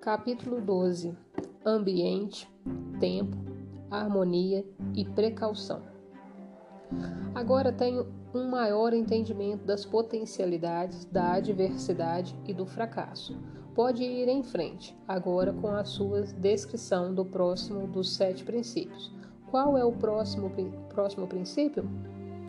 Capítulo 12: Ambiente, tempo, harmonia e precaução. Agora tenho um maior entendimento das potencialidades, da adversidade e do fracasso. Pode ir em frente, agora com a sua descrição do próximo dos sete princípios. Qual é o próximo, próximo princípio?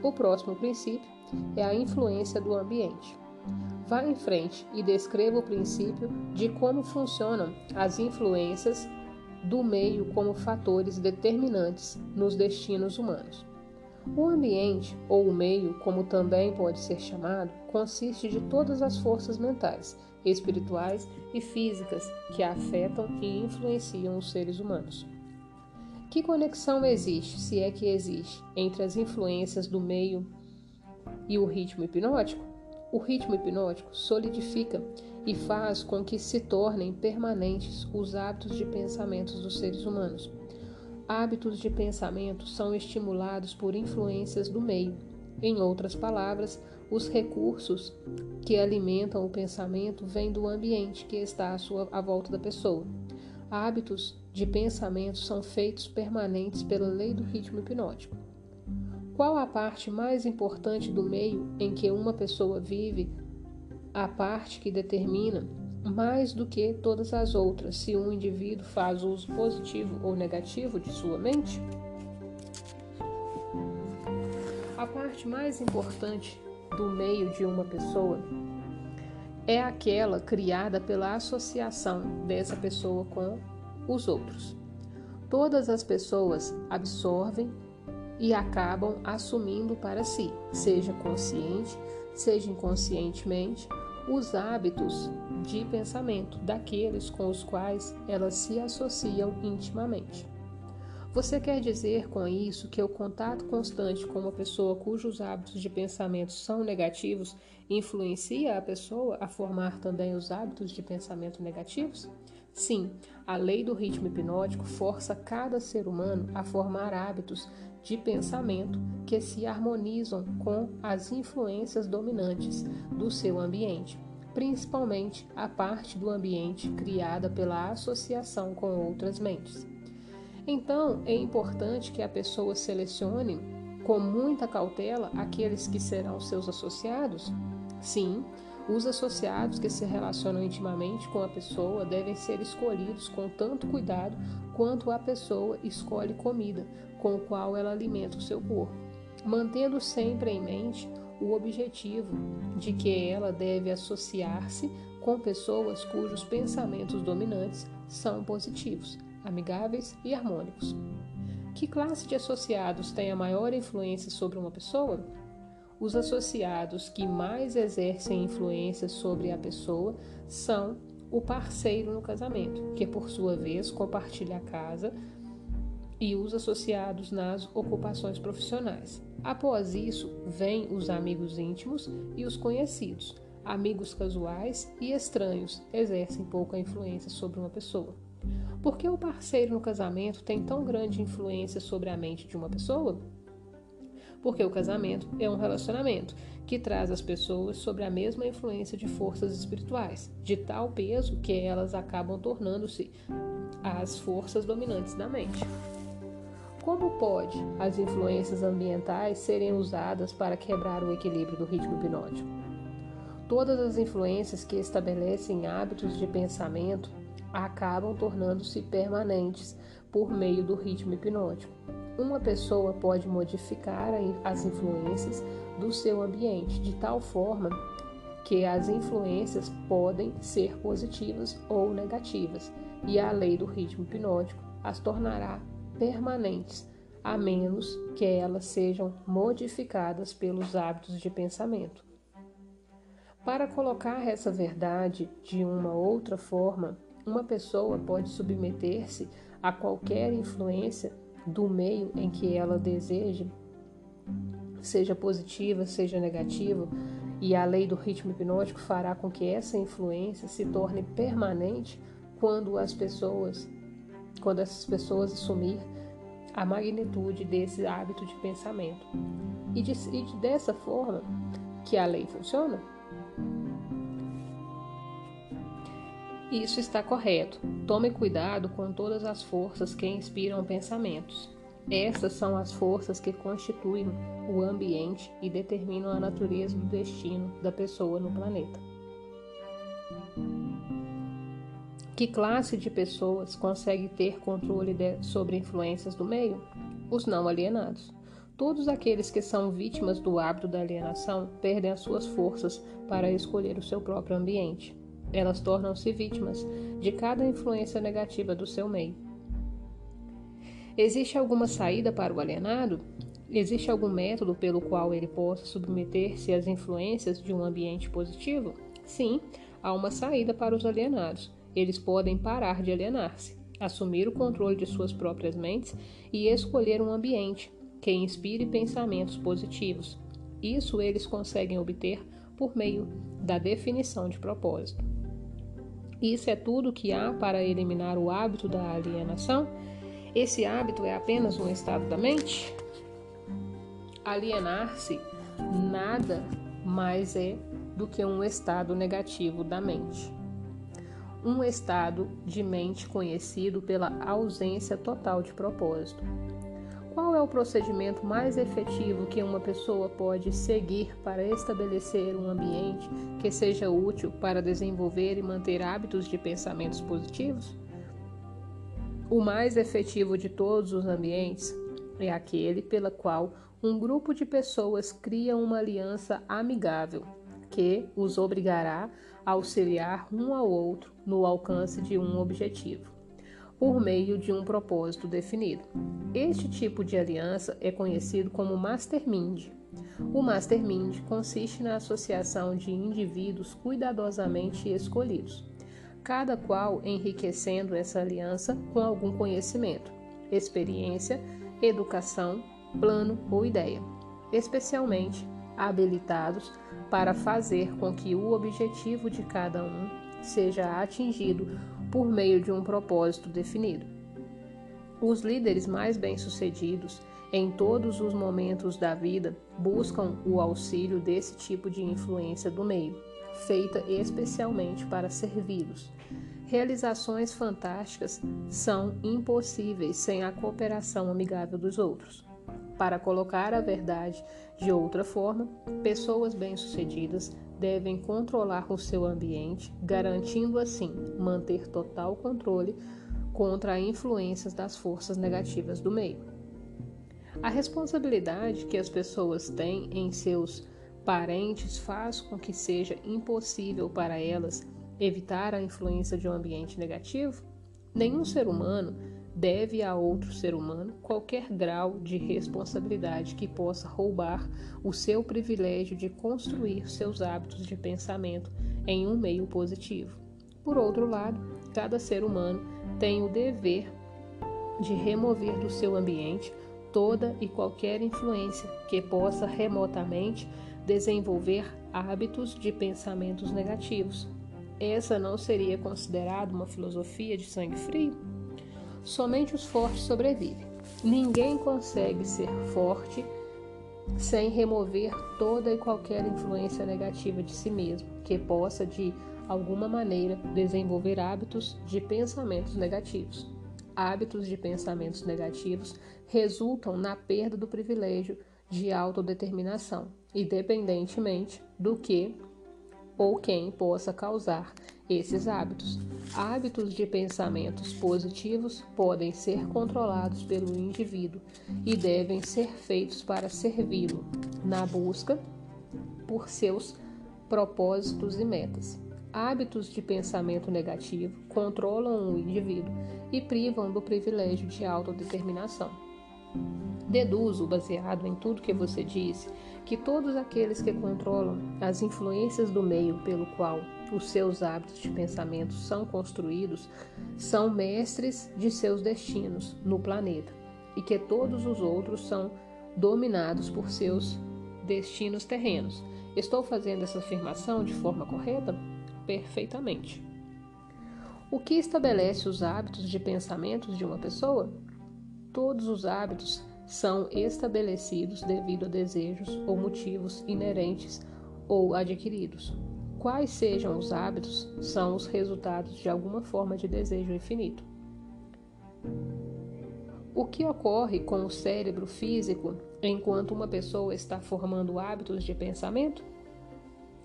O próximo princípio é a influência do ambiente. Vá em frente e descreva o princípio de como funcionam as influências do meio como fatores determinantes nos destinos humanos. O ambiente, ou o meio, como também pode ser chamado, consiste de todas as forças mentais, espirituais e físicas que afetam e influenciam os seres humanos. Que conexão existe, se é que existe, entre as influências do meio e o ritmo hipnótico? O ritmo hipnótico solidifica e faz com que se tornem permanentes os hábitos de pensamentos dos seres humanos. Hábitos de pensamento são estimulados por influências do meio. Em outras palavras, os recursos que alimentam o pensamento vêm do ambiente que está à, sua, à volta da pessoa. Hábitos de pensamento são feitos permanentes pela lei do ritmo hipnótico. Qual a parte mais importante do meio em que uma pessoa vive? A parte que determina mais do que todas as outras se um indivíduo faz uso positivo ou negativo de sua mente? A parte mais importante do meio de uma pessoa é aquela criada pela associação dessa pessoa com os outros. Todas as pessoas absorvem e acabam assumindo para si, seja consciente, seja inconscientemente, os hábitos de pensamento daqueles com os quais elas se associam intimamente. Você quer dizer com isso que o contato constante com uma pessoa cujos hábitos de pensamento são negativos influencia a pessoa a formar também os hábitos de pensamento negativos? Sim, a lei do ritmo hipnótico força cada ser humano a formar hábitos de pensamento que se harmonizam com as influências dominantes do seu ambiente, principalmente a parte do ambiente criada pela associação com outras mentes. Então, é importante que a pessoa selecione com muita cautela aqueles que serão seus associados? Sim, os associados que se relacionam intimamente com a pessoa devem ser escolhidos com tanto cuidado quanto a pessoa escolhe comida com o qual ela alimenta o seu corpo, mantendo sempre em mente o objetivo de que ela deve associar-se com pessoas cujos pensamentos dominantes são positivos, amigáveis e harmônicos. Que classe de associados tem a maior influência sobre uma pessoa? Os associados que mais exercem influência sobre a pessoa são o parceiro no casamento, que por sua vez compartilha a casa e os associados nas ocupações profissionais. Após isso, vêm os amigos íntimos e os conhecidos. Amigos casuais e estranhos exercem pouca influência sobre uma pessoa. Por que o parceiro no casamento tem tão grande influência sobre a mente de uma pessoa? Porque o casamento é um relacionamento que traz as pessoas sobre a mesma influência de forças espirituais, de tal peso que elas acabam tornando-se as forças dominantes da mente. Como pode as influências ambientais serem usadas para quebrar o equilíbrio do ritmo hipnótico? Todas as influências que estabelecem hábitos de pensamento acabam tornando-se permanentes por meio do ritmo hipnótico. Uma pessoa pode modificar as influências do seu ambiente de tal forma que as influências podem ser positivas ou negativas, e a lei do ritmo hipnótico as tornará permanentes, a menos que elas sejam modificadas pelos hábitos de pensamento. Para colocar essa verdade de uma outra forma, uma pessoa pode submeter-se a qualquer influência do meio em que ela deseja, seja positiva, seja negativa, e a lei do ritmo hipnótico fará com que essa influência se torne permanente quando as pessoas, quando essas pessoas assumir a magnitude desse hábito de pensamento. E, de, e dessa forma que a lei funciona, Isso está correto. Tome cuidado com todas as forças que inspiram pensamentos. Essas são as forças que constituem o ambiente e determinam a natureza do destino da pessoa no planeta. Que classe de pessoas consegue ter controle de, sobre influências do meio? Os não alienados. Todos aqueles que são vítimas do hábito da alienação perdem as suas forças para escolher o seu próprio ambiente. Elas tornam-se vítimas de cada influência negativa do seu meio. Existe alguma saída para o alienado? Existe algum método pelo qual ele possa submeter-se às influências de um ambiente positivo? Sim, há uma saída para os alienados. Eles podem parar de alienar-se, assumir o controle de suas próprias mentes e escolher um ambiente que inspire pensamentos positivos. Isso eles conseguem obter por meio da definição de propósito. Isso é tudo que há para eliminar o hábito da alienação? Esse hábito é apenas um estado da mente? Alienar-se nada mais é do que um estado negativo da mente. Um estado de mente conhecido pela ausência total de propósito. Qual é o procedimento mais efetivo que uma pessoa pode seguir para estabelecer um ambiente que seja útil para desenvolver e manter hábitos de pensamentos positivos? O mais efetivo de todos os ambientes é aquele pela qual um grupo de pessoas cria uma aliança amigável que os obrigará a auxiliar um ao outro no alcance de um objetivo por meio de um propósito definido. Este tipo de aliança é conhecido como mastermind. O mastermind consiste na associação de indivíduos cuidadosamente escolhidos, cada qual enriquecendo essa aliança com algum conhecimento, experiência, educação, plano ou ideia, especialmente habilitados para fazer com que o objetivo de cada um seja atingido por meio de um propósito definido. Os líderes mais bem-sucedidos em todos os momentos da vida buscam o auxílio desse tipo de influência do meio, feita especialmente para servi-los. Realizações fantásticas são impossíveis sem a cooperação amigável dos outros. Para colocar a verdade de outra forma, pessoas bem-sucedidas devem controlar o seu ambiente, garantindo assim manter total controle contra influências das forças negativas do meio. A responsabilidade que as pessoas têm em seus parentes faz com que seja impossível para elas evitar a influência de um ambiente negativo? Nenhum ser humano deve a outro ser humano qualquer grau de responsabilidade que possa roubar o seu privilégio de construir seus hábitos de pensamento em um meio positivo. Por outro lado, cada ser humano tem o dever de remover do seu ambiente toda e qualquer influência que possa remotamente desenvolver hábitos de pensamentos negativos. Essa não seria considerada uma filosofia de sangue frio? Somente os fortes sobrevivem. Ninguém consegue ser forte sem remover toda e qualquer influência negativa de si mesmo, que possa de alguma maneira desenvolver hábitos de pensamentos negativos. Hábitos de pensamentos negativos resultam na perda do privilégio de autodeterminação, independentemente do que ou quem possa causar esses hábitos. Hábitos de pensamentos positivos podem ser controlados pelo indivíduo e devem ser feitos para servi-lo na busca por seus propósitos e metas. Hábitos de pensamento negativo controlam o indivíduo e privam do privilégio de autodeterminação. Deduzo, baseado em tudo que você disse, que todos aqueles que controlam as influências do meio pelo qual os seus hábitos de pensamento são construídos são mestres de seus destinos no planeta e que todos os outros são dominados por seus destinos terrenos. Estou fazendo essa afirmação de forma correta? Perfeitamente. O que estabelece os hábitos de pensamentos de uma pessoa? Todos os hábitos são estabelecidos devido a desejos ou motivos inerentes ou adquiridos. Quais sejam os hábitos são os resultados de alguma forma de desejo infinito. O que ocorre com o cérebro físico enquanto uma pessoa está formando hábitos de pensamento?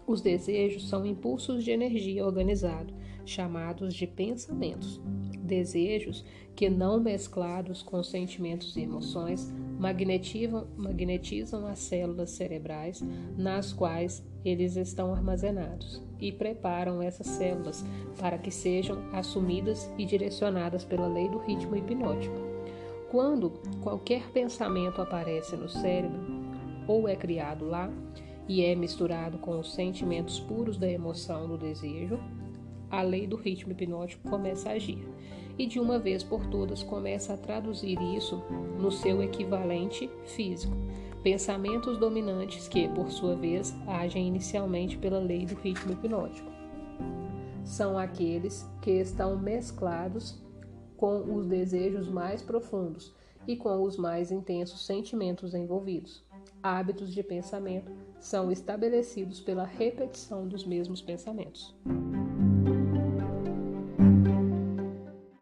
Os desejos são impulsos de energia organizado, chamados de pensamentos. Desejos que, não mesclados com sentimentos e emoções, magnetizam, magnetizam as células cerebrais nas quais eles estão armazenados e preparam essas células para que sejam assumidas e direcionadas pela lei do ritmo hipnótico. Quando qualquer pensamento aparece no cérebro ou é criado lá, e é misturado com os sentimentos puros da emoção do desejo, a lei do ritmo hipnótico começa a agir e de uma vez por todas começa a traduzir isso no seu equivalente físico. Pensamentos dominantes que, por sua vez, agem inicialmente pela lei do ritmo hipnótico. São aqueles que estão mesclados com os desejos mais profundos e com os mais intensos sentimentos envolvidos hábitos de pensamento são estabelecidos pela repetição dos mesmos pensamentos.